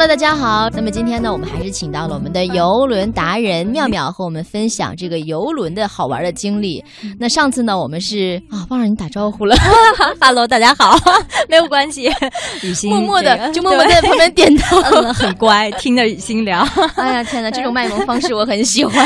Hello，大家好。那么今天呢，我们还是请到了我们的游轮达人妙妙和我们分享这个游轮的好玩的经历。那上次呢，我们是啊，忘了你打招呼了。Hello，大家好，没有关系。雨欣默默的就默默在旁边点头，很乖，听着雨欣聊。哎呀，天哪，这种卖萌方式我很喜欢。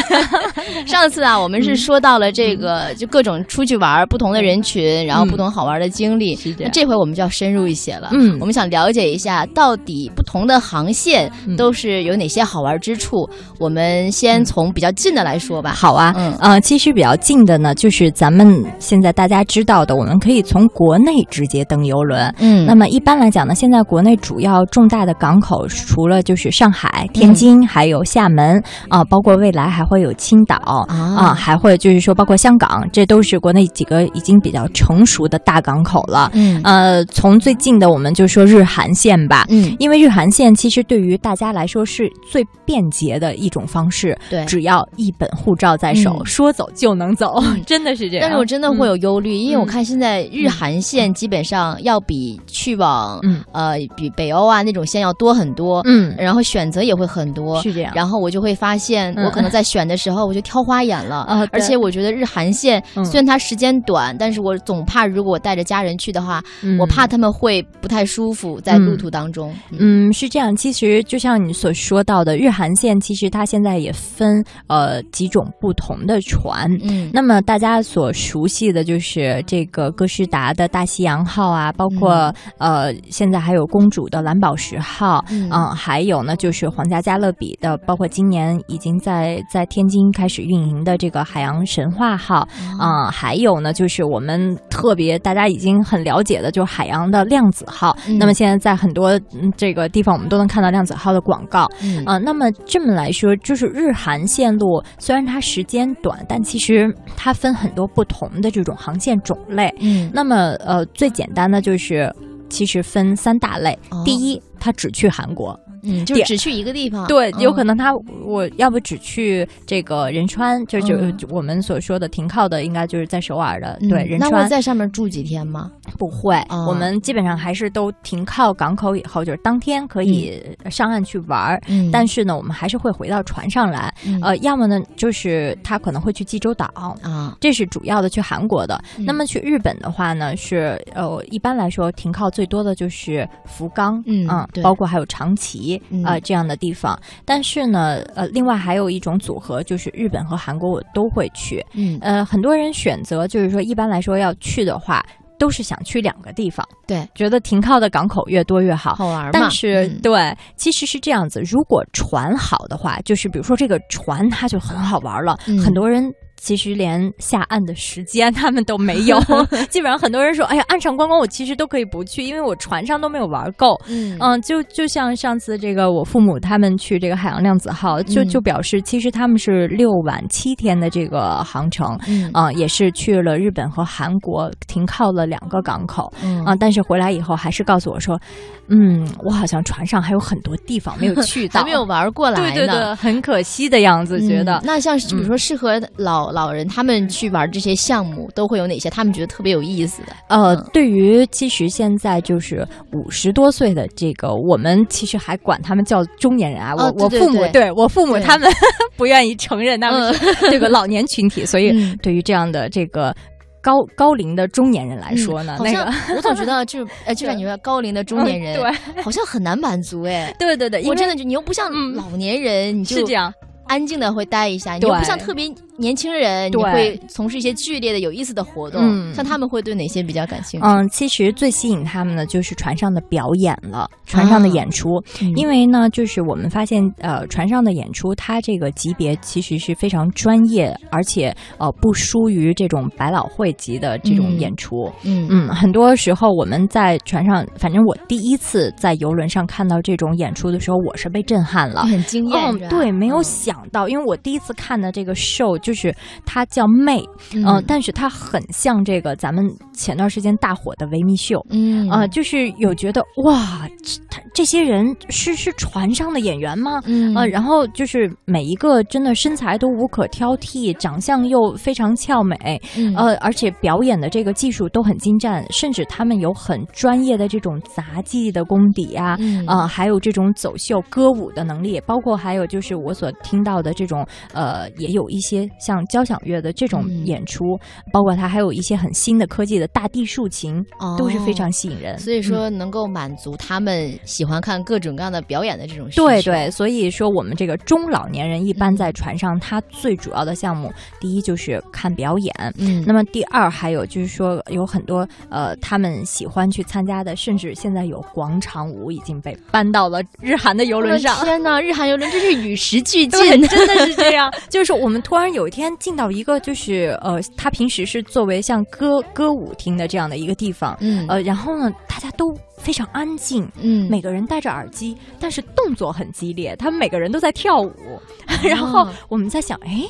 上次啊，我们是说到了这个，就各种出去玩，不同的人群，然后不同好玩的经历。那这回我们就要深入一些了。嗯，我们想了解一下，到底不同的。航线都是有哪些好玩之处？我们先从比较近的来说吧。好啊，嗯，呃，其实比较近的呢，就是咱们现在大家知道的，我们可以从国内直接登游轮。嗯，那么一般来讲呢，现在国内主要重大的港口，除了就是上海、天津，还有厦门啊，包括未来还会有青岛啊，还会就是说包括香港，这都是国内几个已经比较成熟的大港口了。嗯，呃，从最近的我们就说日韩线吧。嗯，因为日韩线。其实对于大家来说是最便捷的一种方式，对，只要一本护照在手，说走就能走，真的是这样。但是我真的会有忧虑，因为我看现在日韩线基本上要比去往呃比北欧啊那种线要多很多，嗯，然后选择也会很多，是这样。然后我就会发现，我可能在选的时候我就挑花眼了，而且我觉得日韩线虽然它时间短，但是我总怕如果我带着家人去的话，我怕他们会不太舒服在路途当中。嗯，是这样。其实就像你所说到的，日韩线其实它现在也分呃几种不同的船。嗯，那么大家所熟悉的就是这个哥斯达的大西洋号啊，包括呃现在还有公主的蓝宝石号，嗯，还有呢就是皇家加勒比的，包括今年已经在在天津开始运营的这个海洋神话号，啊，还有呢就是我们特别大家已经很了解的，就是海洋的量子号。那么现在在很多这个地方我们都能。能看到量子号的广告，啊，那么这么来说，就是日韩线路虽然它时间短，但其实它分很多不同的这种航线种类。嗯，那么呃，最简单的就是其实分三大类，第一，它只去韩国。嗯，就只去一个地方，对，有可能他我要不只去这个仁川，就就我们所说的停靠的，应该就是在首尔的，对，仁川。那会在上面住几天吗？不会，我们基本上还是都停靠港口以后，就是当天可以上岸去玩儿，但是呢，我们还是会回到船上来。呃，要么呢，就是他可能会去济州岛啊，这是主要的去韩国的。那么去日本的话呢，是呃，一般来说停靠最多的就是福冈，嗯，包括还有长崎。啊，这样的地方，但是呢，呃，另外还有一种组合，就是日本和韩国我都会去。嗯，呃，很多人选择就是说，一般来说要去的话，都是想去两个地方。对，觉得停靠的港口越多越好，好玩嘛。但是，对，其实是这样子，如果船好的话，就是比如说这个船它就很好玩了，很多人。其实连下岸的时间他们都没有，基本上很多人说：“哎呀，岸上观光我其实都可以不去，因为我船上都没有玩够。”嗯。嗯，就就像上次这个我父母他们去这个海洋量子号，就就表示其实他们是六晚七天的这个航程，嗯，也是去了日本和韩国停靠了两个港口，啊，但是回来以后还是告诉我说：“嗯，我好像船上还有很多地方没有去到，还没有玩过来，对对对，很可惜的样子，觉得。那像比如说适合老。老人他们去玩这些项目都会有哪些？他们觉得特别有意思的？呃，对于其实现在就是五十多岁的这个，我们其实还管他们叫中年人啊。我我父母对我父母他们 不愿意承认他们 这个老年群体，所以对于这样的这个高高龄的中年人来说呢，那个我总觉得就呃就感觉高龄的中年人对好像很难满足哎。对对对，我真的就你又不像老年人，你是这样安静的会待一下，你又不像特别。年轻人，你会从事一些剧烈的、有意思的活动。像他们会对哪些比较感兴趣？嗯，其实最吸引他们的就是船上的表演了，船上的演出。因为呢，就是我们发现，呃，船上的演出，它这个级别其实是非常专业，而且呃，不输于这种百老汇级的这种演出。嗯嗯，很多时候我们在船上，反正我第一次在游轮上看到这种演出的时候，我是被震撼了，很惊艳。对，没有想到，因为我第一次看的这个 show 就。是它叫媚，嗯，但是它很像这个咱们前段时间大火的维密秀，嗯。啊，就是有觉得哇，他这些人是是船上的演员吗？嗯，呃，然后就是每一个真的身材都无可挑剔，长相又非常俏美，呃，而且表演的这个技术都很精湛，甚至他们有很专业的这种杂技的功底啊，啊，还有这种走秀歌舞的能力，包括还有就是我所听到的这种，呃，也有一些像交响乐的这种演出，包括它还有一些很新的科技的大地竖琴，都是非常吸引人。所以说，能够满足他们喜欢看各种各样的表演的这种需求。对对，所以说我们这个中老年人一般在船上，他最主要的项目，第一就是看表演，嗯，那么第二还有就是说有很多呃，他们喜欢去参加的，甚至现在有广场舞已经被搬到了日韩的游轮上。天哪，日韩游轮真是与时俱 进，真的是这样。就是说，我们突然有一天进到一个就是呃，他平时是作为像歌歌舞厅的这样的一个地方，嗯，呃，然后呢，大家都。非常安静，嗯，每个人戴着耳机，但是动作很激烈，他们每个人都在跳舞，然后我们在想，哎。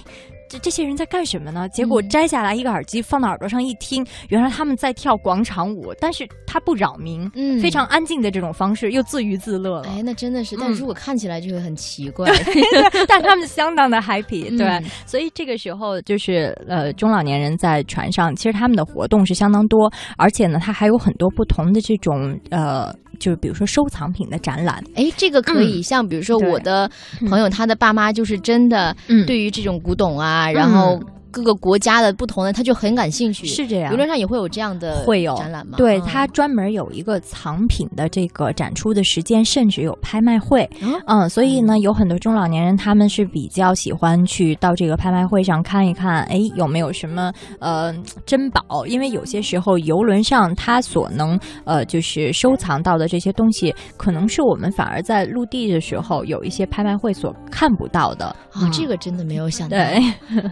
这这些人在干什么呢？结果摘下来一个耳机放到耳朵上一听，原来他们在跳广场舞，但是他不扰民，嗯，非常安静的这种方式，又自娱自乐了。哎，那真的是，但如果看起来就会很奇怪，但他们相当的 happy，对。所以这个时候就是呃，中老年人在船上，其实他们的活动是相当多，而且呢，他还有很多不同的这种呃。就是比如说收藏品的展览，哎，这个可以像比如说我的朋友，他的爸妈就是真的对于这种古董啊，然后。各个国家的不同的，他就很感兴趣。是这样，游轮上也会有这样的会有展览吗？对，他专门有一个藏品的这个展出的时间，甚至有拍卖会。嗯，所以呢，有很多中老年人他们是比较喜欢去到这个拍卖会上看一看，哎，有没有什么呃珍宝？因为有些时候游轮上他所能呃就是收藏到的这些东西，可能是我们反而在陆地的时候有一些拍卖会所看不到的。啊，这个真的没有想到，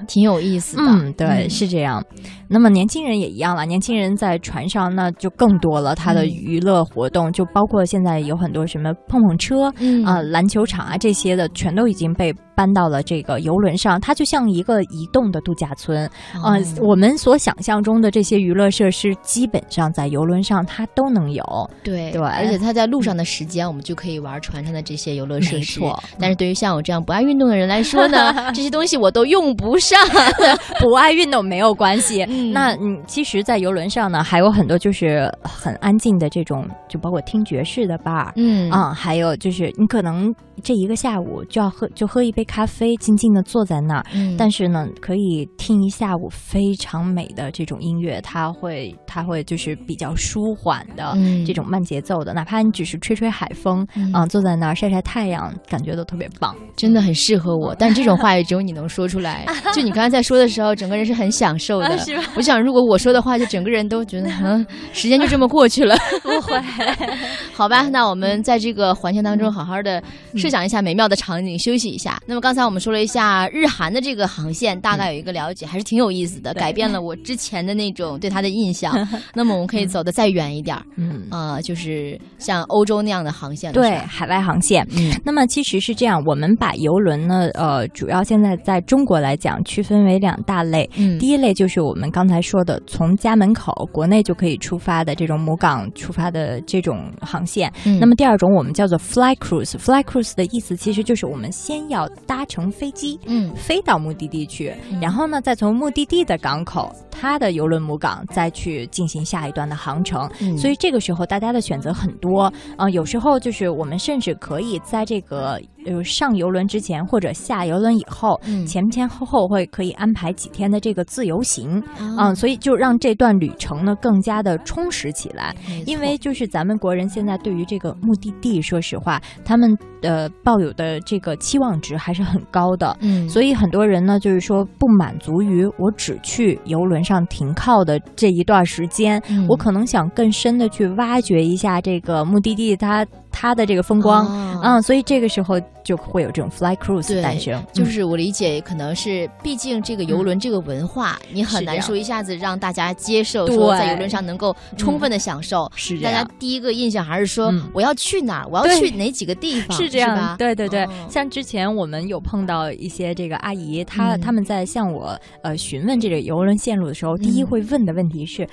挺有意思。嗯，对，是这样。那么年轻人也一样了，年轻人在船上那就更多了，他的娱乐活动就包括现在有很多什么碰碰车啊、篮球场啊这些的，全都已经被。搬到了这个游轮上，它就像一个移动的度假村。嗯，我们所想象中的这些娱乐设施，基本上在游轮上它都能有。对对，而且它在路上的时间，我们就可以玩船上的这些游乐设施。但是对于像我这样不爱运动的人来说呢，这些东西我都用不上。不爱运动没有关系。那嗯，其实，在游轮上呢，还有很多就是很安静的这种，就包括听爵士的 bar。嗯啊，还有就是你可能这一个下午就要喝，就喝一杯。咖啡，静静的坐在那儿，但是呢，可以听一下午非常美的这种音乐，它会，它会就是比较舒缓的这种慢节奏的，哪怕你只是吹吹海风，啊，坐在那儿晒晒太阳，感觉都特别棒，真的很适合我。但这种话也只有你能说出来。就你刚才在说的时候，整个人是很享受的。我想，如果我说的话，就整个人都觉得，嗯，时间就这么过去了。不会，好吧，那我们在这个环境当中好好的设想一下美妙的场景，休息一下。那么。刚才我们说了一下日韩的这个航线，大概有一个了解，还是挺有意思的，改变了我之前的那种对它的印象。那么我们可以走得再远一点儿，嗯啊，就是像欧洲那样的航线，对，海外航线。嗯，那么其实是这样，我们把游轮呢，呃，主要现在在中国来讲，区分为两大类。嗯，第一类就是我们刚才说的，从家门口国内就可以出发的这种母港出发的这种航线。嗯，那么第二种我们叫做 fly cruise，fly cruise 的意思其实就是我们先要。搭乘飞机，嗯，飞到目的地去，然后呢，再从目的地的港口，它的游轮母港，再去进行下一段的航程。所以这个时候，大家的选择很多啊，有时候就是我们甚至可以在这个。呃，上游轮之前或者下游轮以后，前前后后会可以安排几天的这个自由行，嗯，所以就让这段旅程呢更加的充实起来。因为就是咱们国人现在对于这个目的地，说实话，他们呃抱有的这个期望值还是很高的，嗯，所以很多人呢就是说不满足于我只去游轮上停靠的这一段时间，我可能想更深的去挖掘一下这个目的地它。它的这个风光，嗯，所以这个时候就会有这种 fly cruise 诞生。就是我理解，可能是毕竟这个游轮这个文化，你很难说一下子让大家接受，说在游轮上能够充分的享受。是大家第一个印象还是说我要去哪儿，我要去哪几个地方？是这样，对对对。像之前我们有碰到一些这个阿姨，她他们在向我呃询问这个游轮线路的时候，第一会问的问题是：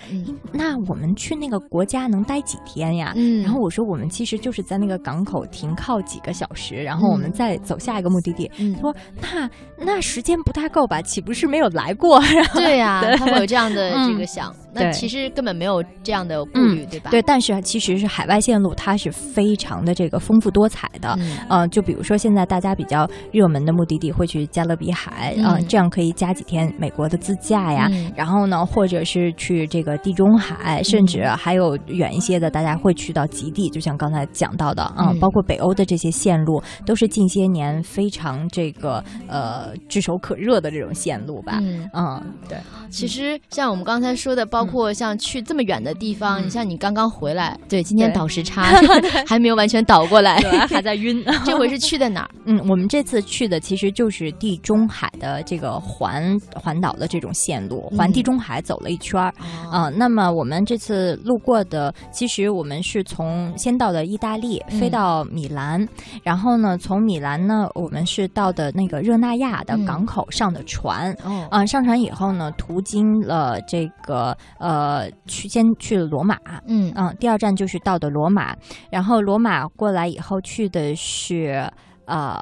那我们去那个国家能待几天呀？然后我说我们其实就是。在那个港口停靠几个小时，然后我们再走下一个目的地。他说：“那那时间不太够吧？岂不是没有来过？”对呀，他会有这样的这个想。那其实根本没有这样的顾虑，对吧？对，但是其实是海外线路，它是非常的这个丰富多彩的。嗯，就比如说现在大家比较热门的目的地会去加勒比海，嗯，这样可以加几天美国的自驾呀。然后呢，或者是去这个地中海，甚至还有远一些的，大家会去到极地，就像刚才讲到的啊，包括北欧的这些线路，都是近些年非常这个呃炙手可热的这种线路吧。嗯，对。其实像我们刚才说的，包括像去这么远的地方，你像你刚刚回来，对，今天倒时差 还没有完全倒过来，还在晕。这回是去的哪儿？嗯，我们这次去的其实就是地中海的这个环环岛的这种线路，环地中海走了一圈儿。啊，那么我们这次路过的，其实我们是从先到的意大利，飞到米兰，然后呢，从米兰呢，我们是到的那个热那亚的港口上的船。哦，啊，上船以后呢，途经了这个呃，去先去了罗马，嗯。嗯，第二站就是到的罗马，然后罗马过来以后去的是呃。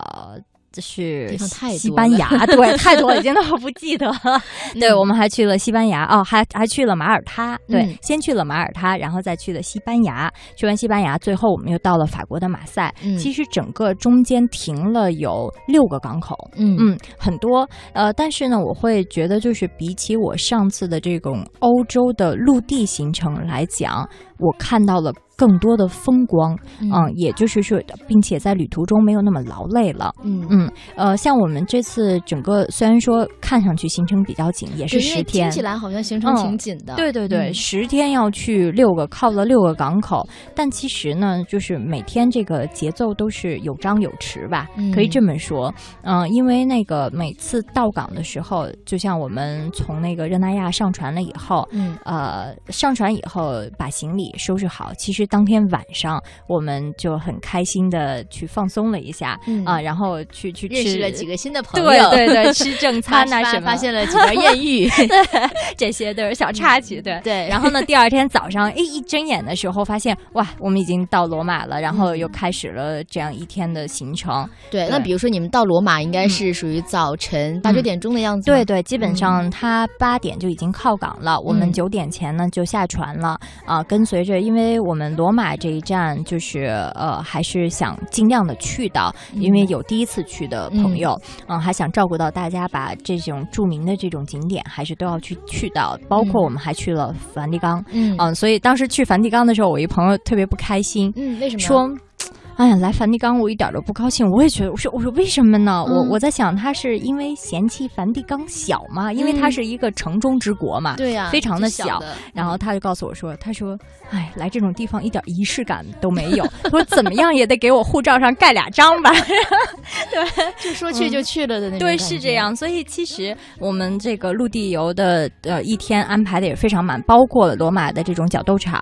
是西班牙，对，太多了，已经都不记得了。对，我们还去了西班牙，哦，还还去了马耳他，对，先去了马耳他，然后再去了西班牙。去完西班牙，最后我们又到了法国的马赛。其实整个中间停了有六个港口，嗯嗯，很多。呃，但是呢，我会觉得就是比起我上次的这种欧洲的陆地行程来讲，我看到了。更多的风光，嗯，也就是说，并且在旅途中没有那么劳累了，嗯。嗯，呃，像我们这次整个虽然说看上去行程比较紧，也是十天，听起来好像行程挺紧的，对对对，十天要去六个，靠了六个港口，但其实呢，就是每天这个节奏都是有张有弛吧，可以这么说，嗯，因为那个每次到港的时候，就像我们从那个热那亚上船了以后，嗯，呃，上船以后把行李收拾好，其实。当天晚上，我们就很开心的去放松了一下啊，然后去去认识了几个新的朋友，对对对，吃正餐 啊什么，发现了几条艳遇，这些都是小插曲，对。对。然后呢，第二天早上，哎，一睁眼的时候发现，哇，我们已经到罗马了，然后又开始了这样一天的行程。对，那比如说你们到罗马应该是属于早晨八九点钟的样子，对对，基本上他八点就已经靠港了，我们九点前呢就下船了啊，跟随着，因为我们。罗马这一站就是呃，还是想尽量的去到，因为有第一次去的朋友，嗯，还想照顾到大家，把这种著名的这种景点还是都要去去到，包括我们还去了梵蒂冈，嗯，所以当时去梵蒂冈的时候，我一朋友特别不开心，嗯，为什么？说。哎呀，来梵蒂冈我一点都不高兴。我也觉得，我说我说为什么呢？我我在想，他是因为嫌弃梵蒂冈小嘛？因为它是一个城中之国嘛，对呀，非常的小。然后他就告诉我说：“他说，哎，来这种地方一点仪式感都没有。说怎么样也得给我护照上盖俩章吧。”对，就说去就去了的那种。对，是这样。所以其实我们这个陆地游的呃一天安排的也非常满，包括罗马的这种角斗场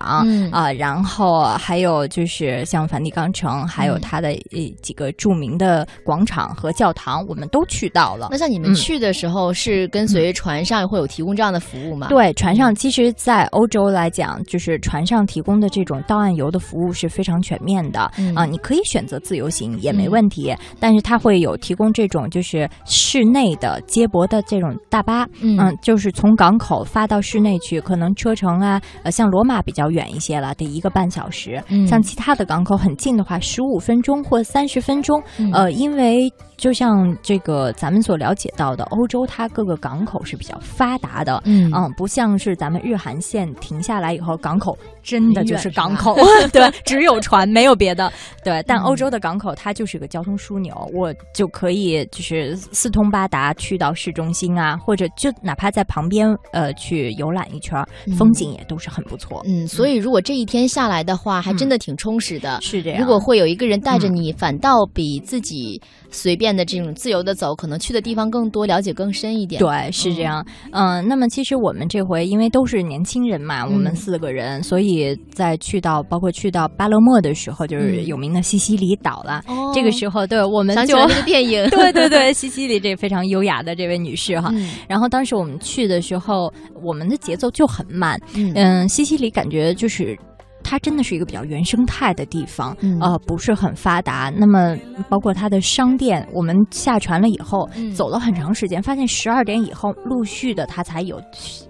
啊，然后还有就是像梵蒂冈城。还有它的呃几个著名的广场和教堂，我们都去到了。那像你们去的时候，是跟随船上会有提供这样的服务吗？对，船上其实，在欧洲来讲，就是船上提供的这种到岸游的服务是非常全面的啊。你可以选择自由行也没问题，但是它会有提供这种就是室内的接驳的这种大巴，嗯，就是从港口发到室内去，可能车程啊，呃，像罗马比较远一些了，得一个半小时。像其他的港口很近的话，十五分钟或三十分钟，呃，因为。就像这个咱们所了解到的，欧洲它各个港口是比较发达的，嗯，不像是咱们日韩线停下来以后，港口真的就是港口，对，只有船没有别的，对。但欧洲的港口它就是个交通枢纽，我就可以就是四通八达去到市中心啊，或者就哪怕在旁边呃去游览一圈，风景也都是很不错。嗯，所以如果这一天下来的话，还真的挺充实的。是这样。如果会有一个人带着你，反倒比自己随便。的这种自由的走，可能去的地方更多，了解更深一点。对，是这样。嗯，那么其实我们这回因为都是年轻人嘛，我们四个人，所以在去到包括去到巴勒莫的时候，就是有名的西西里岛了。这个时候，对我们想起了那个电影。对对对，西西里这非常优雅的这位女士哈。然后当时我们去的时候，我们的节奏就很慢。嗯，西西里感觉就是。它真的是一个比较原生态的地方，呃，不是很发达。那么包括它的商店，我们下船了以后，走了很长时间，发现十二点以后陆续的它才有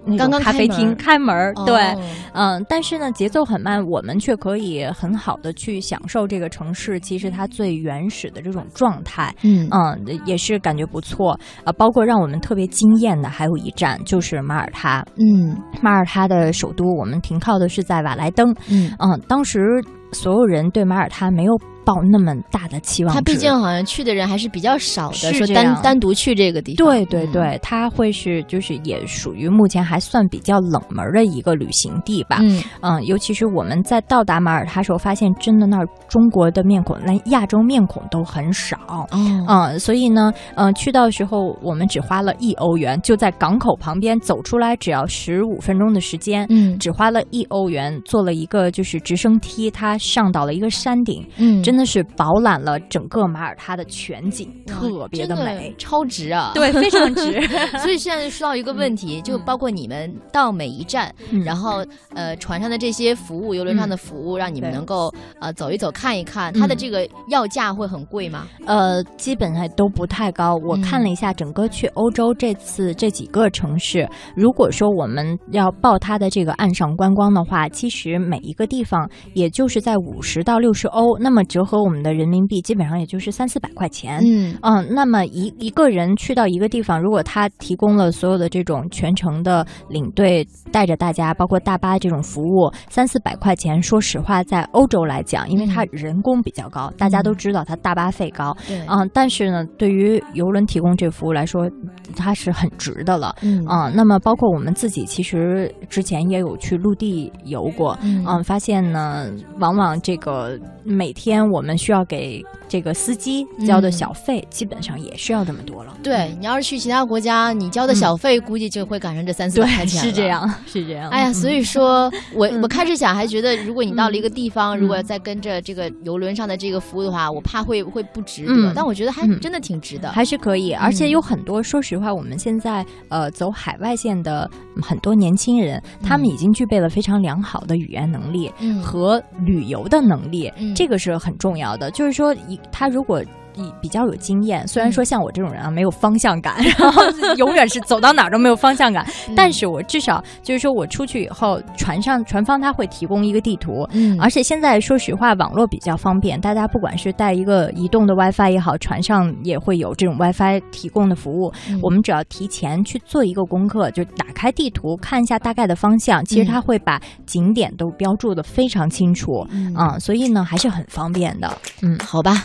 那个咖啡厅开门。对，嗯，但是呢，节奏很慢，我们却可以很好的去享受这个城市，其实它最原始的这种状态。嗯嗯，也是感觉不错啊。包括让我们特别惊艳的还有一站就是马耳他。嗯，马耳他的首都，我们停靠的是在瓦莱登。嗯。嗯，当时所有人对马耳他没有。抱那么大的期望，他毕竟好像去的人还是比较少的，说单单独去这个地方，对对对，他会是就是也属于目前还算比较冷门的一个旅行地吧。嗯嗯，尤其是我们在到达马耳他时候，发现真的那儿中国的面孔，连亚洲面孔都很少。嗯，所以呢，嗯，去到时候我们只花了一欧元，就在港口旁边走出来，只要十五分钟的时间。嗯，只花了一欧元，坐了一个就是直升梯，它上到了一个山顶。嗯，真。真的是饱览了整个马耳他的全景，特别的美，超值啊！对，非常值。所以现在说到一个问题，就包括你们到每一站，然后呃，船上的这些服务，游轮上的服务，让你们能够呃走一走、看一看，它的这个要价会很贵吗？呃，基本上都不太高。我看了一下，整个去欧洲这次这几个城市，如果说我们要报它的这个岸上观光的话，其实每一个地方也就是在五十到六十欧，那么折。和我们的人民币基本上也就是三四百块钱，嗯。嗯，那么一一个人去到一个地方，如果他提供了所有的这种全程的领队带着大家，包括大巴这种服务，三四百块钱，说实话，在欧洲来讲，因为它人工比较高，大家都知道它大巴费高，对，嗯，但是呢，对于游轮提供这服务来说，它是很值的了，嗯，那么包括我们自己，其实之前也有去陆地游过，嗯，发现呢，往往这个每天。我们需要给这个司机交的小费，基本上也是要这么多了。对你要是去其他国家，你交的小费估计就会赶上这三四百块钱。是这样，是这样。哎呀，所以说我我开始想，还觉得如果你到了一个地方，如果再跟着这个游轮上的这个服务的话，我怕会会不值得。但我觉得还真的挺值得，还是可以。而且有很多，说实话，我们现在呃走海外线的很多年轻人，他们已经具备了非常良好的语言能力和旅游的能力，这个是很。重重要的就是说，一他如果。比比较有经验，虽然说像我这种人啊没有方向感，然后 永远是走到哪儿都没有方向感，但是我至少就是说我出去以后，船上船方他会提供一个地图，嗯，而且现在说实话网络比较方便，大家不管是带一个移动的 WiFi 也好，船上也会有这种 WiFi 提供的服务，我们只要提前去做一个功课，就打开地图看一下大概的方向，其实他会把景点都标注的非常清楚，嗯，所以呢还是很方便的，嗯，好吧。